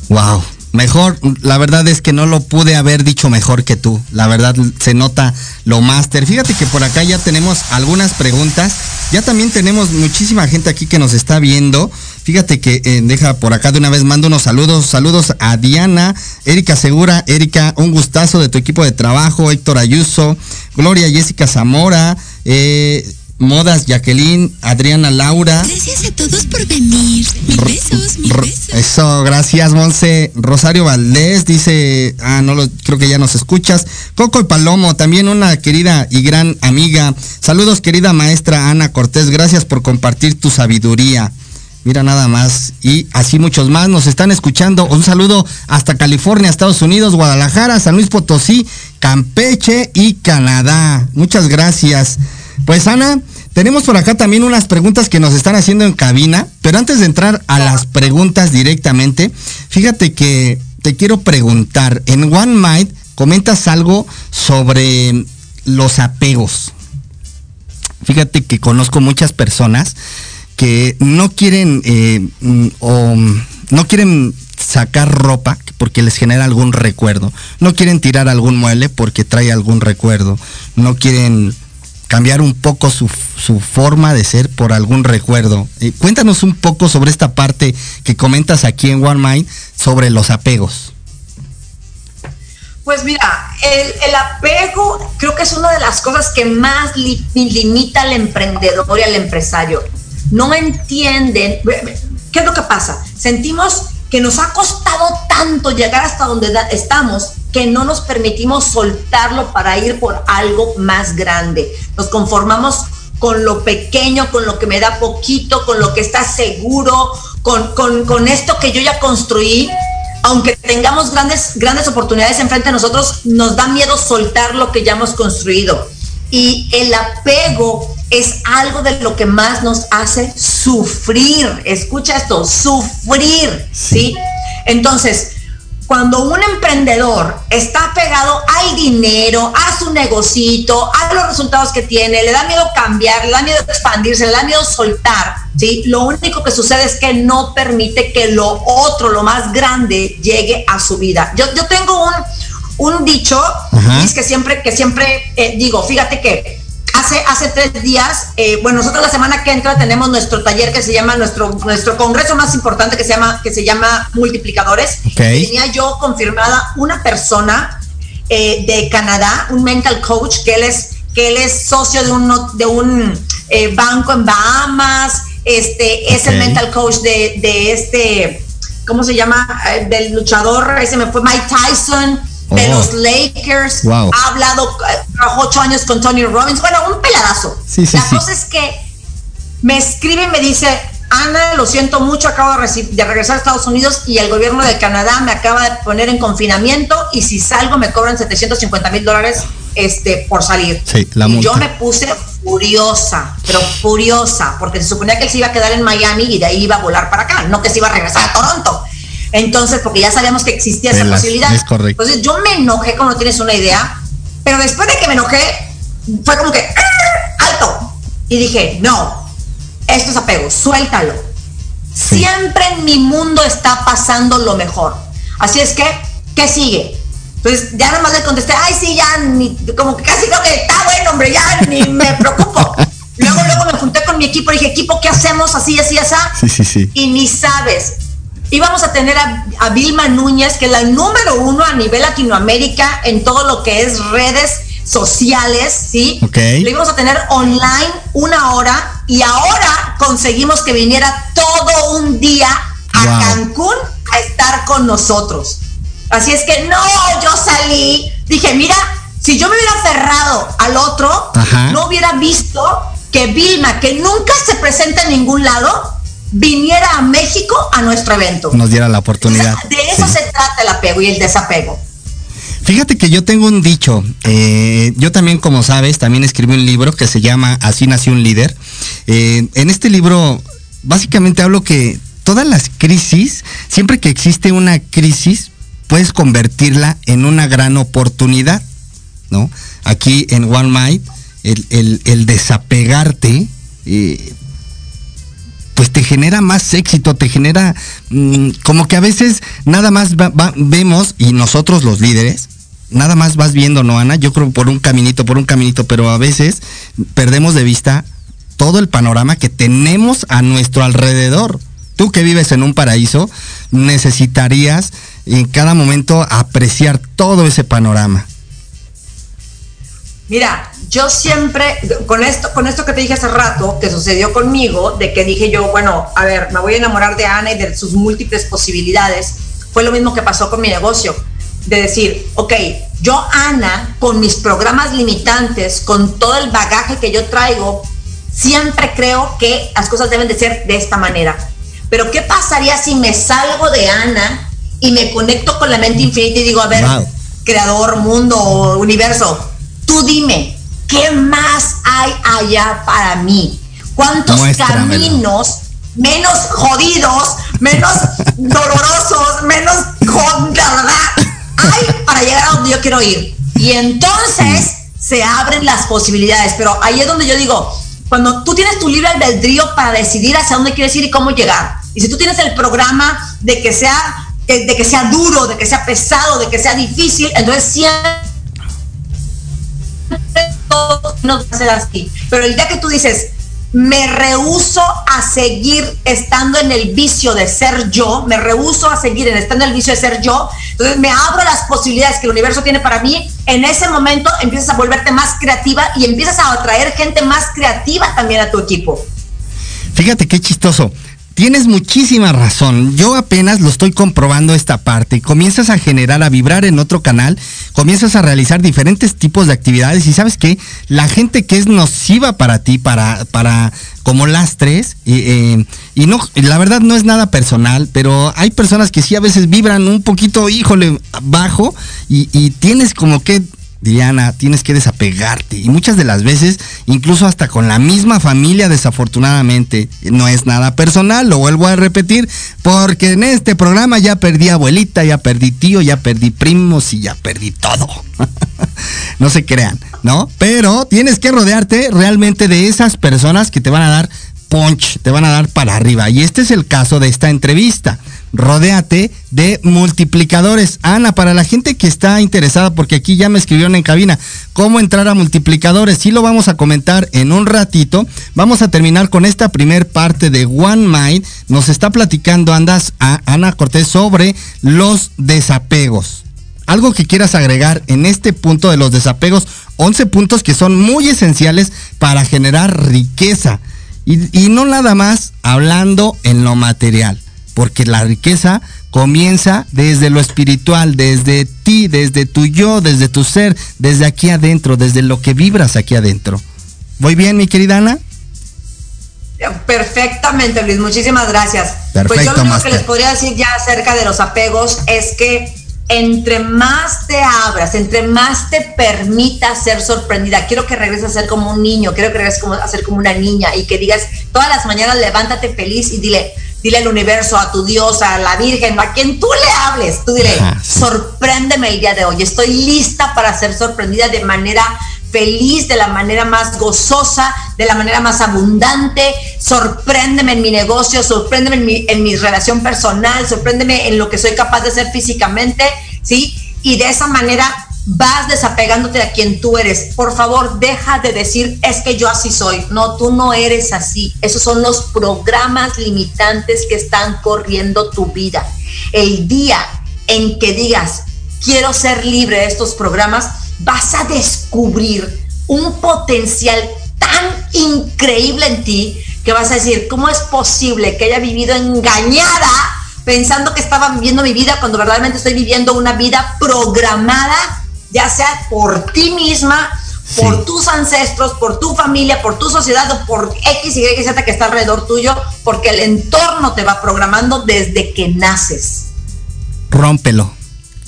Wow, Mejor, la verdad es que no lo pude haber dicho mejor que tú. La verdad se nota lo máster. Fíjate que por acá ya tenemos algunas preguntas. Ya también tenemos muchísima gente aquí que nos está viendo. Fíjate que eh, deja por acá de una vez, mando unos saludos. Saludos a Diana, Erika Segura. Erika, un gustazo de tu equipo de trabajo. Héctor Ayuso, Gloria Jessica Zamora. Eh, Modas, Jacqueline, Adriana Laura. Gracias a todos por venir. Mil besos, mil besos. Eso, gracias, Monse. Rosario Valdés dice, ah, no lo, creo que ya nos escuchas. Coco y Palomo, también una querida y gran amiga. Saludos, querida maestra Ana Cortés. Gracias por compartir tu sabiduría. Mira nada más. Y así muchos más nos están escuchando. Un saludo hasta California, Estados Unidos, Guadalajara, San Luis Potosí, Campeche y Canadá. Muchas gracias. Pues Ana, tenemos por acá también unas preguntas que nos están haciendo en cabina, pero antes de entrar a las preguntas directamente, fíjate que te quiero preguntar, en One Mind comentas algo sobre los apegos. Fíjate que conozco muchas personas que no quieren eh, o no quieren sacar ropa porque les genera algún recuerdo. No quieren tirar algún mueble porque trae algún recuerdo. No quieren cambiar un poco su, forma de ser por algún recuerdo. Eh, cuéntanos un poco sobre esta parte que comentas aquí en One Mind sobre los apegos. Pues mira, el, apego creo que es una de las cosas que más limita al emprendedor y al empresario. No entienden, ¿qué es lo que pasa? Sentimos que nos ha costado tanto llegar hasta donde estamos que no nos permitimos soltarlo para ir por algo más grande. Nos conformamos con lo pequeño, con lo que me da poquito, con lo que está seguro, con, con, esto que yo ya construí. Aunque tengamos grandes, grandes oportunidades enfrente de nosotros, nos da miedo soltar lo que ya hemos construido. Y el apego es algo de lo que más nos hace sufrir. Escucha esto, sufrir, ¿sí? Entonces, cuando un emprendedor está pegado al dinero, a su negocito, a los resultados que tiene, le da miedo cambiar, le da miedo expandirse, le da miedo soltar, ¿sí? Lo único que sucede es que no permite que lo otro, lo más grande, llegue a su vida. Yo, yo tengo un, un dicho, que siempre, que siempre eh, digo, fíjate que hace, hace tres días, eh, bueno, nosotros la semana que entra tenemos nuestro taller que se llama, nuestro, nuestro congreso más importante que se llama, que se llama Multiplicadores. Tenía yo confirmada una persona eh, de Canadá, un mental coach, que él es, que él es socio de un, de un eh, banco en Bahamas, este, es el mental coach de, de este, ¿cómo se llama? del luchador, ese me fue Mike Tyson de oh. los Lakers. Ha hablado, trabajó ocho años con Tony Robbins. Bueno, un peladazo. la cosa es que me escribe y me dice, Ana, lo siento mucho, acabo de, de, regresar a Estados Unidos y el gobierno de Canadá me acaba de poner en confinamiento y si salgo me cobran 750 mil dólares este, por salir. y yo me puse furiosa, pero furiosa, porque se suponía que él se iba a quedar en Miami y de ahí iba a volar para acá, no que se iba a regresar a Toronto. Entonces, porque ya sabíamos que existía esa posibilidad. Es correcto. Entonces, yo me enojé como no tienes una idea, pero después de que me enojé, fue como que, ¡ah! alto. Y dije, no, esto es apego, suéltalo. Siempre en mi mundo está pasando lo mejor. Así es que, ¿qué sigue? Pues ya nada más le contesté, ay, sí, ya, ni, como que casi creo que está bueno, hombre, ya ni me [laughs] preocupo. luego, luego me junté con mi equipo y dije, equipo, ¿qué hacemos? Así, así, así. Sí, sí, sí. Y ni sabes, íbamos a tener a, Vilma Núñez, que es la número uno a nivel Latinoamérica en todo lo que es redes sociales, ¿sí? Ok. Lo íbamos a tener online una hora y ahora conseguimos que viniera todo un día a Cancún a estar con nosotros. Así es que no, yo salí, dije, mira, si yo me hubiera aferrado al otro, no hubiera visto que Vilma, que nunca se presenta en ningún lado, viniera a México a nuestro evento. Nos diera la oportunidad. de eso se trata el apego y el desapego. Fíjate que yo tengo un dicho, eh, yo también como sabes, también escribí un libro que se llama Así nació un líder. Eh, en este libro básicamente hablo que todas las crisis, siempre que existe una crisis, puedes convertirla en una gran oportunidad, ¿no? Aquí en One Mind, el, desapegarte, eh, pues te genera más éxito, te genera mm, como que a veces nada más vemos, y nosotros los líderes, nada más vas viendo, ¿no, Ana? Yo creo por un caminito, por un caminito, pero a veces perdemos de vista todo el panorama que tenemos a nuestro alrededor. Tú que vives en un paraíso, necesitarías en cada momento apreciar todo ese panorama. Mira, yo siempre, con esto, con esto que te dije hace rato, que sucedió conmigo, de que dije yo, bueno, a ver, me voy a enamorar de Ana y de sus múltiples posibilidades, fue lo mismo que pasó con mi negocio de decir, ok, yo Ana, con mis programas limitantes, con todo el bagaje que yo traigo, siempre creo que las cosas deben de ser de esta manera. Pero ¿qué pasaría si me salgo de Ana y me conecto con la mente infinita y digo, a ver, creador, mundo, universo, tú dime, ¿qué más hay allá para mí? ¿Cuántos caminos menos jodidos, menos [laughs] dolorosos, menos ¿verdad? hay para llegar a donde yo quiero ir. Y entonces se abren las posibilidades. Pero ahí es donde yo digo, cuando tú tienes tu libre albedrío para decidir hacia dónde quieres ir y cómo llegar. Y si tú tienes el programa de que sea, de, que sea duro, de que sea pesado, de que sea difícil, entonces siempre no va a ser así. Pero el día que tú dices, me rehuso a seguir estando en el vicio de ser yo, me rehuso a seguir en estando en el vicio de ser yo, entonces me abro las posibilidades que el universo tiene para mí, en ese momento empiezas a volverte más creativa y empiezas a atraer gente más creativa también a tu equipo. Fíjate qué chistoso. Tienes muchísima razón. Yo apenas lo estoy comprobando esta parte. Comienzas a generar, a vibrar en otro canal, comienzas a realizar diferentes tipos de actividades y sabes que la gente que es nociva para ti, para, para como lastres, eh, y no, la verdad no es nada personal, pero hay personas que sí a veces vibran un poquito, híjole, bajo y, y tienes como que Diana, tienes que desapegarte. Y muchas de las veces, incluso hasta con la misma familia, desafortunadamente, no es nada personal, lo vuelvo a repetir, porque en este programa ya perdí abuelita, ya perdí tío, ya perdí primos y ya perdí todo. [laughs] no se crean, ¿no? Pero tienes que rodearte realmente de esas personas que te van a dar punch, te van a dar para arriba. Y este es el caso de esta entrevista rodéate de multiplicadores. Ana, para la gente que está interesada, porque aquí ya me escribieron en cabina, cómo entrar a multiplicadores, sí lo vamos a comentar en un ratito. Vamos a terminar con esta primer parte de One Mind. Nos está platicando Andas a Ana Cortés sobre los desapegos. Algo que quieras agregar en este punto de los desapegos, 11 puntos que son muy esenciales para generar riqueza. y no nada más hablando en lo material porque la riqueza comienza desde lo espiritual, desde ti, desde tu yo, desde tu ser, desde aquí adentro, desde lo que vibras aquí adentro. ¿Voy bien, mi querida Ana? Perfectamente, Luis, muchísimas gracias. pues yo lo único que les podría decir ya acerca de los apegos es que entre más te abras, entre más te permitas ser sorprendida, quiero que regreses a ser como un niño, quiero que regreses a ser como una niña y que digas todas las mañanas levántate feliz y dile, dile al universo, a tu Dios, a la Virgen, a quien tú le hables, tú dile, sorpréndeme el día de hoy, estoy lista para ser sorprendida de manera feliz, de la manera más gozosa, de la manera más abundante, sorpréndeme en mi negocio, sorpréndeme en mi, en mi relación personal, sorpréndeme en lo que soy capaz de hacer físicamente, ¿sí? Y de esa manera vas desapegándote a quien tú eres. Por favor, deja de decir, es que yo así soy. No, tú no eres así. Esos son los programas limitantes que están corriendo tu vida. El día en que digas, quiero ser libre de estos programas, vas a descubrir un potencial tan increíble en ti que vas a decir, ¿cómo es posible que haya vivido engañada pensando que estaba viviendo mi vida cuando verdaderamente estoy viviendo una vida programada, ya sea por ti misma, por tus ancestros, por tu familia, por tu sociedad o por X, Y, Z que está alrededor tuyo, porque el entorno te va programando desde que naces. Rómpelo.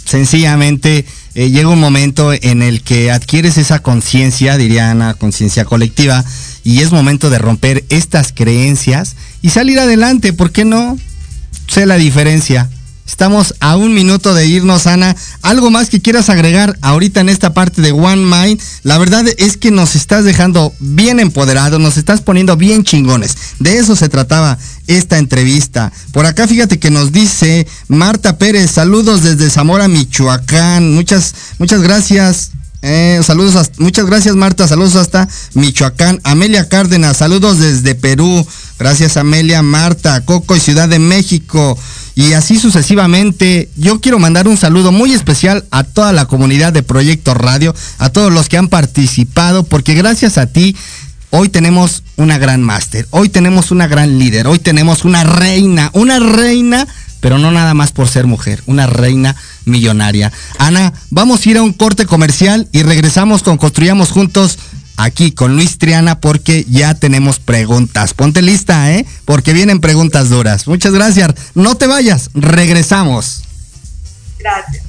Sencillamente eh, llega un momento en el que adquieres esa conciencia, diría Ana, conciencia colectiva, y es momento de romper estas creencias y salir adelante, ¿por qué no? Sé la diferencia. Estamos a un minuto de irnos, Ana. ¿Algo más que quieras agregar ahorita en esta parte de One Mind? La verdad es que nos estás dejando bien empoderados, nos estás poniendo bien chingones. De eso se trataba esta entrevista. Por acá fíjate que nos dice Marta Pérez, saludos desde Zamora, Michoacán. Muchas, muchas gracias. Eh, saludos, muchas gracias Marta, saludos hasta Michoacán. Amelia Cárdenas, saludos desde Perú. Gracias Amelia, Marta, Coco y Ciudad de México y así sucesivamente. Yo quiero mandar un saludo muy especial a toda la comunidad de Proyecto Radio, a todos los que han participado, porque gracias a ti hoy tenemos una gran máster, hoy tenemos una gran líder, hoy tenemos una reina, una reina, pero no nada más por ser mujer, una reina millonaria. Ana, vamos a ir a un corte comercial y regresamos con Construyamos Juntos aquí con Luis Triana porque ya tenemos preguntas. Ponte lista, ¿eh? Porque vienen preguntas duras. Muchas gracias. No te vayas, regresamos. Gracias.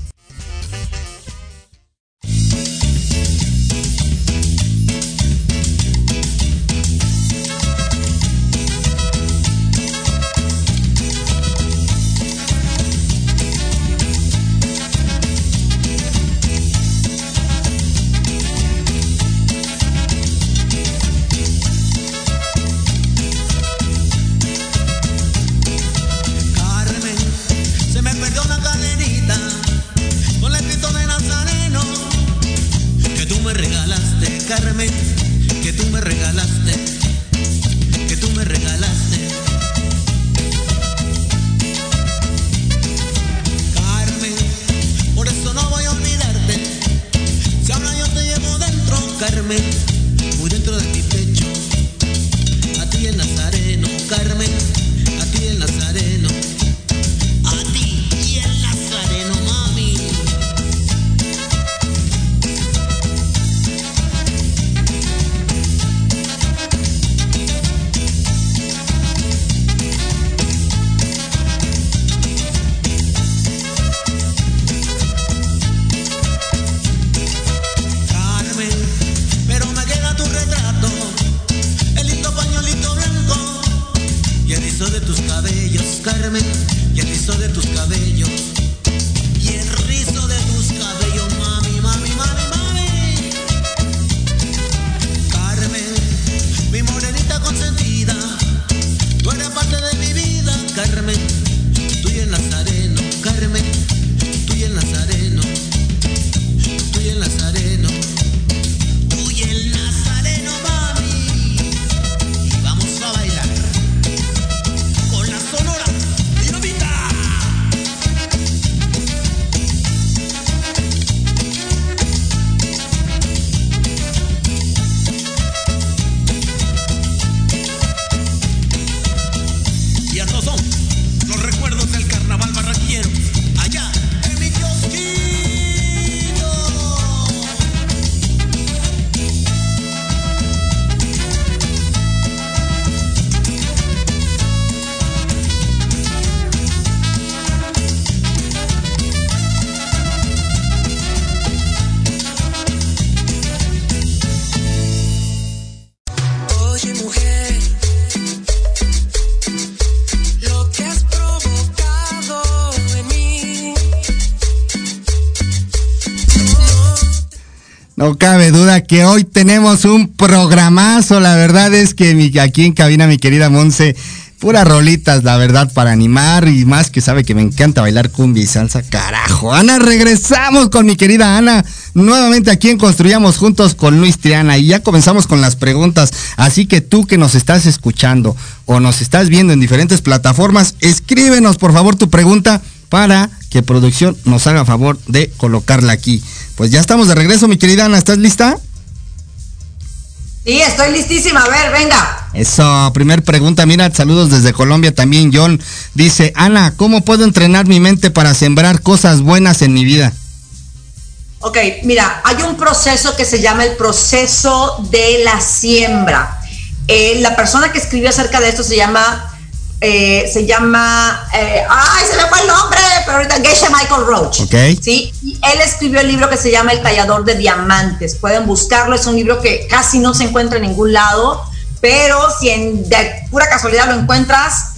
No cabe duda que hoy tenemos un programazo. La verdad es que aquí en cabina mi querida Monse, puras rolitas, la verdad, para animar y más que sabe que me encanta bailar cumbia y salsa. Carajo, Ana, regresamos con mi querida Ana. Nuevamente aquí en Construyamos Juntos con Luis Triana y ya comenzamos con las preguntas. Así que tú que nos estás escuchando o nos estás viendo en diferentes plataformas, escríbenos por favor tu pregunta para que producción nos haga favor de colocarla aquí. Pues ya estamos de regreso, mi querida Ana, ¿estás lista? Sí, estoy listísima. A ver, venga. Eso, primer pregunta, mira, saludos desde Colombia también, John. Dice, Ana, ¿cómo puedo entrenar mi mente para sembrar cosas buenas en mi vida? Ok, mira, hay un proceso que se llama el proceso de la siembra. Eh, la persona que escribió acerca de esto se llama, eh, se llama, eh, ay, se me fue el nombre, pero ahorita Geshe Michael Roach. Ok. Sí, y él escribió el libro que se llama El tallador de diamantes. Pueden buscarlo, es un libro que casi no se encuentra en ningún lado, pero si en, de pura casualidad lo encuentras,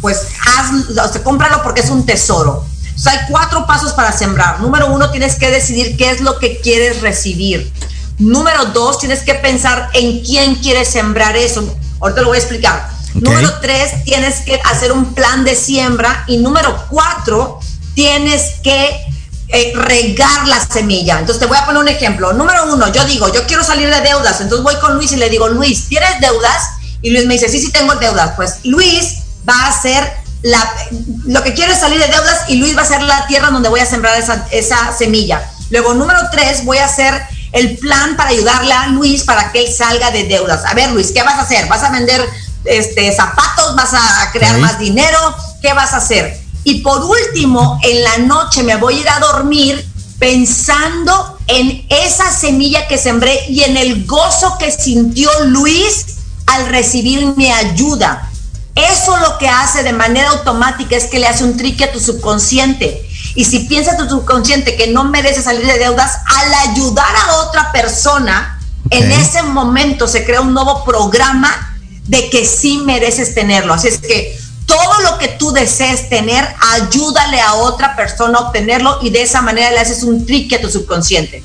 pues hazlo, cómpralo porque es un tesoro. O sea, hay cuatro pasos para sembrar. Número uno, tienes que decidir qué es lo que quieres recibir. Número dos, tienes que pensar en quién quieres sembrar eso. Ahorita lo voy a explicar. Número tres, tienes que hacer un plan de siembra. Y número cuatro, tienes que eh, regar la semilla. Entonces te voy a poner un ejemplo. Número uno, yo digo, yo quiero salir de deudas. Entonces voy con Luis y le digo, Luis, ¿tienes deudas? Y Luis me dice, sí, sí tengo deudas. Pues Luis va a hacer lo que quiero es salir de deudas y Luis va a ser la tierra donde voy a sembrar esa, semilla. Luego, número tres, voy a hacer el plan para ayudarle a Luis para que él salga de deudas. A ver, Luis, ¿qué vas a hacer? ¿Vas a vender este, zapatos? ¿Vas a crear más dinero? ¿Qué vas a hacer? Y por último, en la noche me voy a ir a dormir pensando en esa semilla que sembré y en el gozo que sintió Luis al recibir mi ayuda. Eso lo que hace de manera automática es que le hace un trique a tu subconsciente. Y si piensa tu subconsciente que no merece salir de deudas, al ayudar a otra persona, en ese momento se crea un nuevo programa de que sí mereces tenerlo. Así es que todo lo que tú desees tener, ayúdale a otra persona a obtenerlo y de esa manera le haces un trique a tu subconsciente.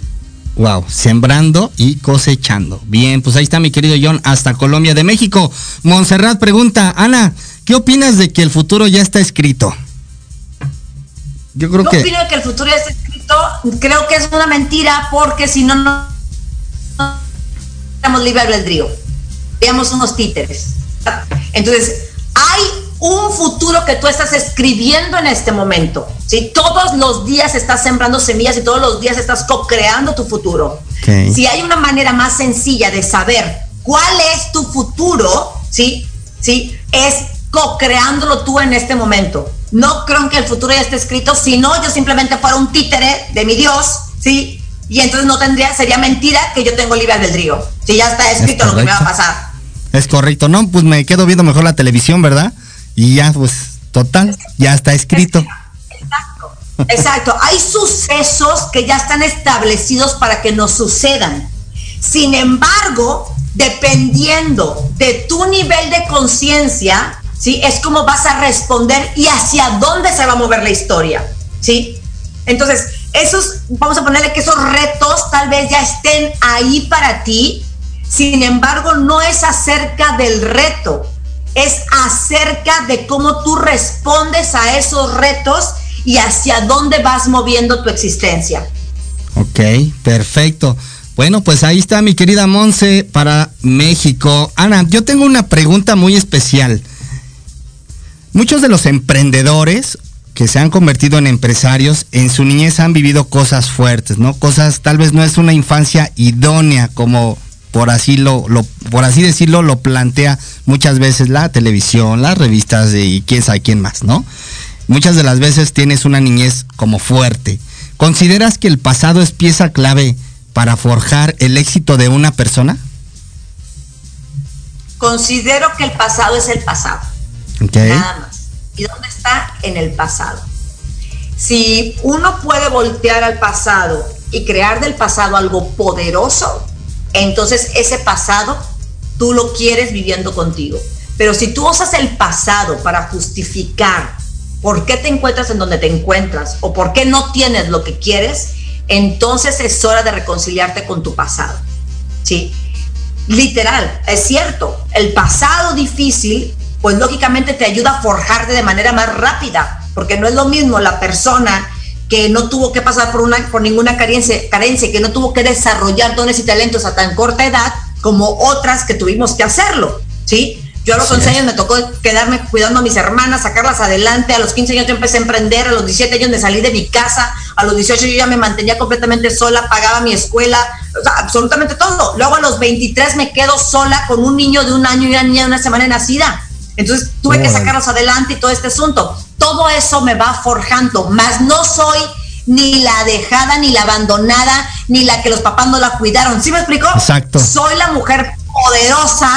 Wow, sembrando y cosechando. Bien, pues ahí está mi querido John, hasta Colombia de México. Montserrat pregunta, Ana, ¿qué opinas de que el futuro ya está escrito? Yo creo que... opino que el futuro ya está escrito, creo que es una mentira porque si no, no estamos libre albedrío. Veamos unos títeres. Entonces, hay un futuro que tú estás escribiendo en este momento. Si todos los días estás sembrando semillas y todos los días estás co-creando tu futuro. Si hay una manera más sencilla de saber cuál es tu futuro, ¿sí? ¿Sí? Es co-creándolo tú en este momento. No creo que el futuro ya esté escrito, si no, yo simplemente fuera un títere de mi Dios, ¿sí? Y entonces no tendría, sería mentira que yo tengo libre albedrío. Si ya está escrito lo que me va a pasar. Es correcto, ¿no? Pues me quedo viendo mejor la televisión, ¿verdad? y ya pues total, ya está escrito. Exacto, exacto. Hay sucesos que ya están establecidos para que nos sucedan. Sin embargo, dependiendo de tu nivel de conciencia, ¿sí? Es como vas a responder y hacia dónde se va a mover la historia, ¿sí? Entonces, esos, vamos a ponerle que esos retos tal vez ya estén ahí para ti, sin embargo, no es acerca del reto, es acerca de cómo tú respondes a esos retos y hacia dónde vas moviendo tu existencia. Ok, perfecto. Bueno, pues ahí está mi querida Monse para México. Ana, yo tengo una pregunta muy especial. Muchos de los emprendedores que se han convertido en empresarios en su niñez han vivido cosas fuertes, ¿no? Cosas, tal vez no es una infancia idónea como por así lo, por así decirlo, lo plantea muchas veces la televisión, las revistas y quién sabe quién más, ¿no? Muchas de las veces tienes una niñez como fuerte. ¿Consideras que el pasado es pieza clave para forjar el éxito de una persona? Considero que el pasado es el pasado. Nada más. ¿Y dónde está? En el pasado. Si uno puede voltear al pasado y crear del pasado algo poderoso, entonces ese pasado tú lo quieres viviendo contigo. Pero si tú usas el pasado para justificar por qué te encuentras en donde te encuentras o por qué no tienes lo que quieres, entonces es hora de reconciliarte con tu pasado. ¿Sí? Literal, es cierto, el pasado difícil, pues lógicamente te ayuda a forjarte de manera más rápida, porque no es lo mismo la persona que no tuvo que pasar por, una, por ninguna carencia, carencia, que no tuvo que desarrollar dones y talentos a tan corta edad como otras que tuvimos que hacerlo, ¿sí? Yo a los 11 años me tocó quedarme cuidando a mis hermanas, sacarlas adelante. A los 15 años yo empecé a emprender, a los 17 años me salí de mi casa. A los 18 yo ya me mantenía completamente sola, pagaba mi escuela, o sea, absolutamente todo. Luego a los 23 me quedo sola con un niño de un año y una niña de una semana nacida. Entonces tuve que sacarlos adelante y todo este asunto. Todo eso me va forjando, más no soy ni la dejada, ni la abandonada, ni la que los papás no la cuidaron. ¿Sí me explico? Exacto. Soy la mujer poderosa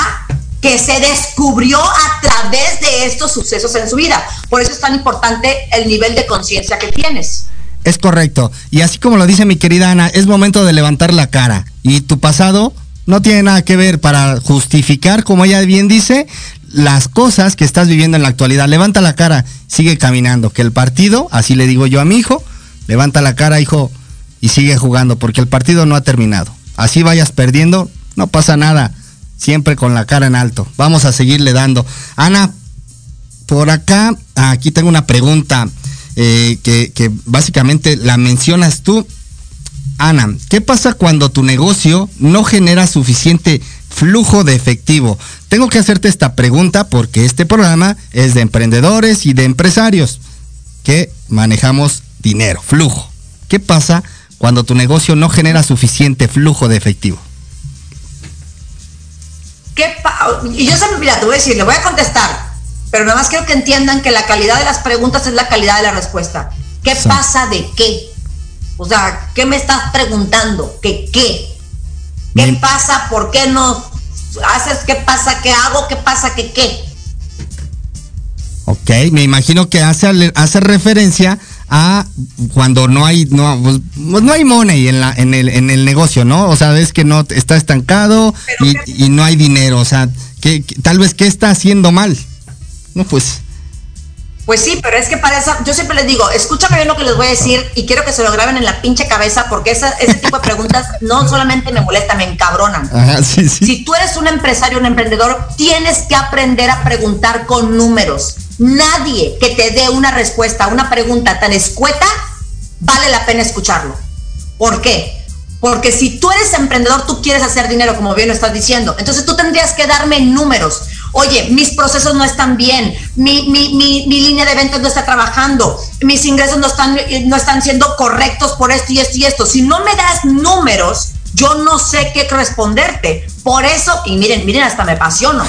que se descubrió a través de estos sucesos en su vida. Por eso es tan importante el nivel de conciencia que tienes. Es correcto. Y así como lo dice mi querida Ana, es momento de levantar la cara. Y tu pasado no tiene nada que ver para justificar, como ella bien dice, las cosas que estás viviendo en la actualidad. Levanta la cara, sigue caminando. Que el partido, así le digo yo a mi hijo, levanta la cara, hijo, y sigue jugando, porque el partido no ha terminado. Así vayas perdiendo, no pasa nada. Siempre con la cara en alto. Vamos a seguirle dando. Ana, por acá, aquí tengo una pregunta eh, que, que básicamente la mencionas tú. Ana, ¿qué pasa cuando tu negocio no genera suficiente flujo de efectivo? Tengo que hacerte esta pregunta porque este programa es de emprendedores y de empresarios que manejamos dinero, flujo. ¿Qué pasa cuando tu negocio no genera suficiente flujo de efectivo? ¿Qué y yo siempre, mira, te voy a decir, le voy a contestar, pero nada más quiero que entiendan que la calidad de las preguntas es la calidad de la respuesta. ¿Qué Sí. pasa de qué? O sea, ¿qué me estás preguntando? ¿Qué qué? ¿Qué Me- pasa? ¿Por qué no haces? ¿Qué pasa? ¿Qué hago? ¿Qué pasa? ¿Qué qué? Ok, me imagino que hace, hace referencia a cuando no hay no, pues, pues no hay money en la en el en el negocio, ¿no? O sea, es que no está estancado y, y no hay dinero, o sea, que, que- tal vez qué está haciendo mal. No, pues Pues sí, pero es que para esa, yo siempre les digo, escúchame bien lo que les voy a decir y quiero que se lo graben en la pinche cabeza porque esa- ese tipo de preguntas no solamente me molestan, me encabronan. ajá, sí, sí. Si tú eres un empresario, un emprendedor, tienes que aprender a preguntar con números. Nadie que te dé una respuesta a una pregunta tan escueta, vale la pena escucharlo. ¿Por qué? Porque si tú eres emprendedor, tú quieres hacer dinero, como bien lo estás diciendo. Entonces tú tendrías que darme números. Oye, mis procesos no están bien, mi, mi, mi, mi línea de ventas no está trabajando, mis ingresos no están, no están siendo correctos por esto y esto y esto. Si no me das números, yo no sé qué responderte. Por eso, y miren, miren, hasta me apasiono.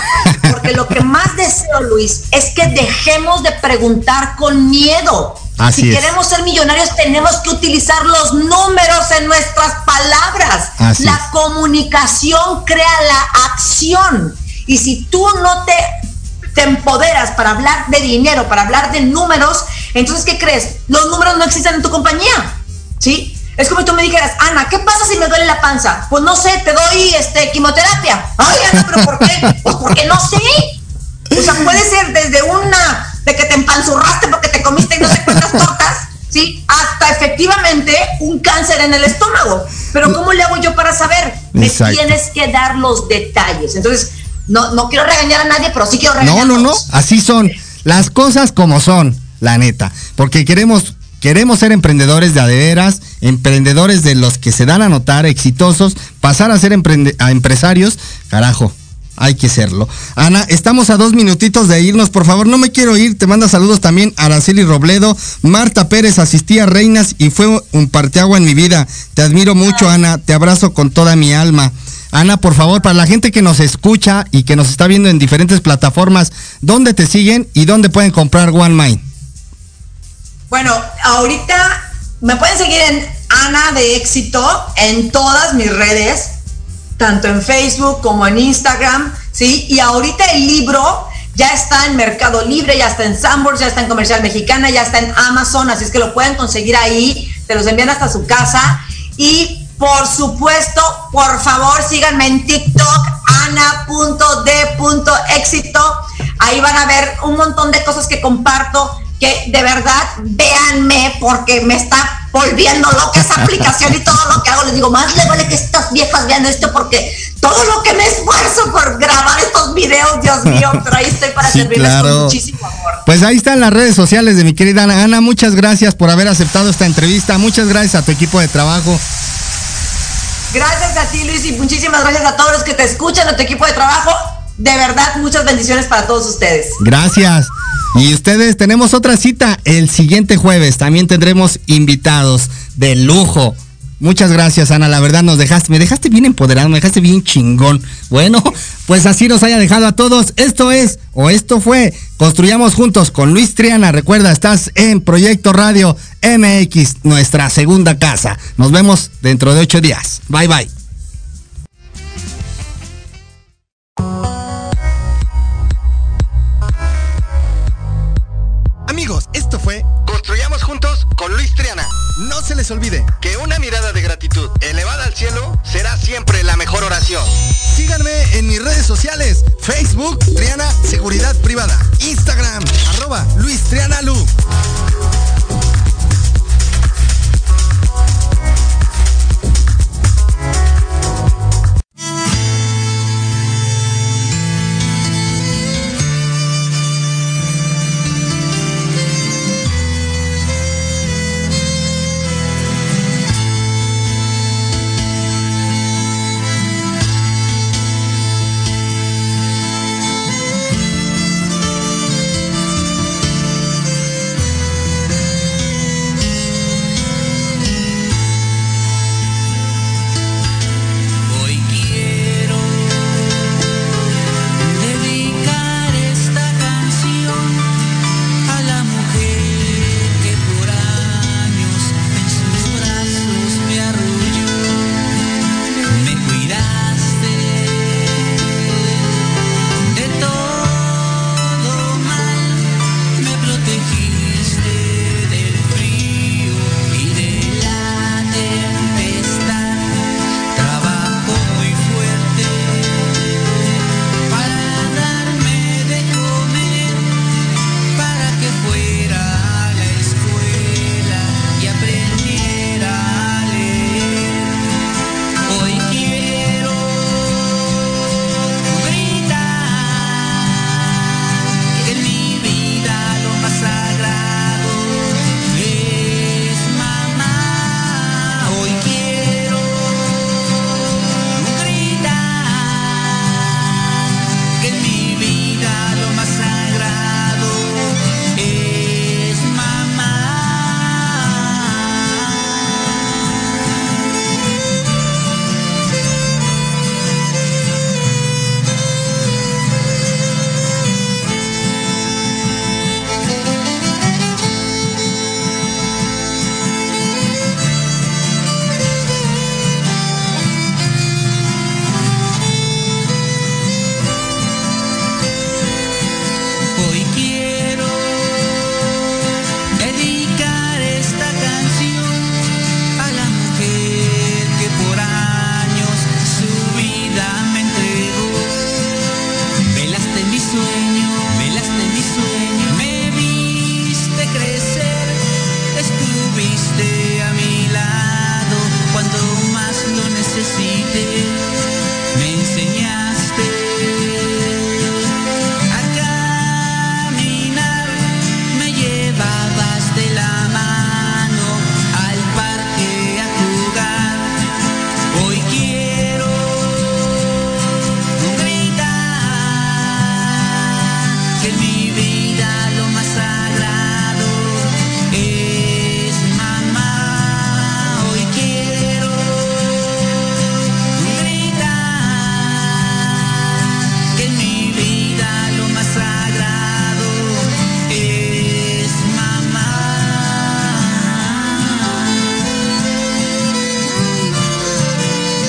Porque lo que más deseo, Luis, es que dejemos de preguntar con miedo. Así si es. queremos ser millonarios, tenemos que utilizar los números en nuestras palabras. Así la es. comunicación crea la acción. Y si tú no te, te empoderas para hablar de dinero, para hablar de números, entonces, ¿qué crees? Los números no existen en tu compañía. ¿Sí? Es como si tú me dijeras, Ana, ¿qué pasa si me duele la panza? Pues no sé, te doy este quimioterapia. Ay, Ana, pero ¿por qué? Pues porque no sé. O sea, puede ser desde una de que te empanzurraste porque te comiste no sé cuántas tortas, ¿sí? Hasta efectivamente un cáncer en el estómago. Pero ¿cómo le hago yo para saber? Me Exacto. tienes que dar los detalles. Entonces, no, no quiero regañar a nadie, pero sí quiero regañar No, no, no, así son. Las cosas como son, la neta, porque queremos queremos ser emprendedores de adeveras, emprendedores de los que se dan a notar, exitosos, pasar a ser a empresarios, carajo. Hay que serlo. Ana, estamos a dos minutitos de irnos. Por favor, no me quiero ir. Te manda saludos también Araceli Robledo. Marta Pérez asistía a Reinas y fue un parteagua en mi vida. Te admiro mucho, Ana. Te abrazo con toda mi alma. Ana, por favor, para la gente que nos escucha y que nos está viendo en diferentes plataformas, ¿dónde te siguen y dónde pueden comprar One Mind? Bueno, ahorita me pueden seguir en Ana de Éxito en todas mis redes, tanto en Facebook como en Instagram, ¿sí? Y ahorita el libro ya está en Mercado Libre, ya está en Sambors, ya está en Comercial Mexicana, ya está en Amazon, así es que lo pueden conseguir ahí, te los envían hasta su casa. Y por supuesto, por favor, síganme en TikTok, ana.d.éxito. Ahí van a ver un montón de cosas que comparto que de verdad véanme porque me está volviendo loca esa aplicación y todo lo que hago. Les digo, más le vale que estas viejas vean esto porque todo lo que me esfuerzo por grabar estos videos, Dios mío, pero ahí estoy para [laughs] Sí, servirles con muchísimo amor. Pues ahí están las redes sociales de mi querida Ana. Ana, muchas gracias por haber aceptado esta entrevista. Muchas gracias a tu equipo de trabajo. Gracias a ti, Luis, y muchísimas gracias a todos los que te escuchan, a tu equipo de trabajo. De verdad, muchas bendiciones para todos ustedes. Gracias. Y ustedes tenemos otra cita el siguiente jueves. También tendremos invitados de lujo. Muchas gracias, Ana. La verdad nos dejaste, me dejaste bien empoderado, me dejaste bien chingón. Bueno, pues así nos haya dejado a todos. Esto es, o esto fue, Construyamos Juntos con Luis Triana. Recuerda, estás en Proyecto Radio MX, nuestra segunda casa. Nos vemos dentro de ocho días. Bye bye. Les olvide que una mirada de gratitud elevada al cielo será siempre la mejor oración. Síganme en mis redes sociales, Facebook, Triana Seguridad Privada, Instagram, arroba Luis Triana Lu.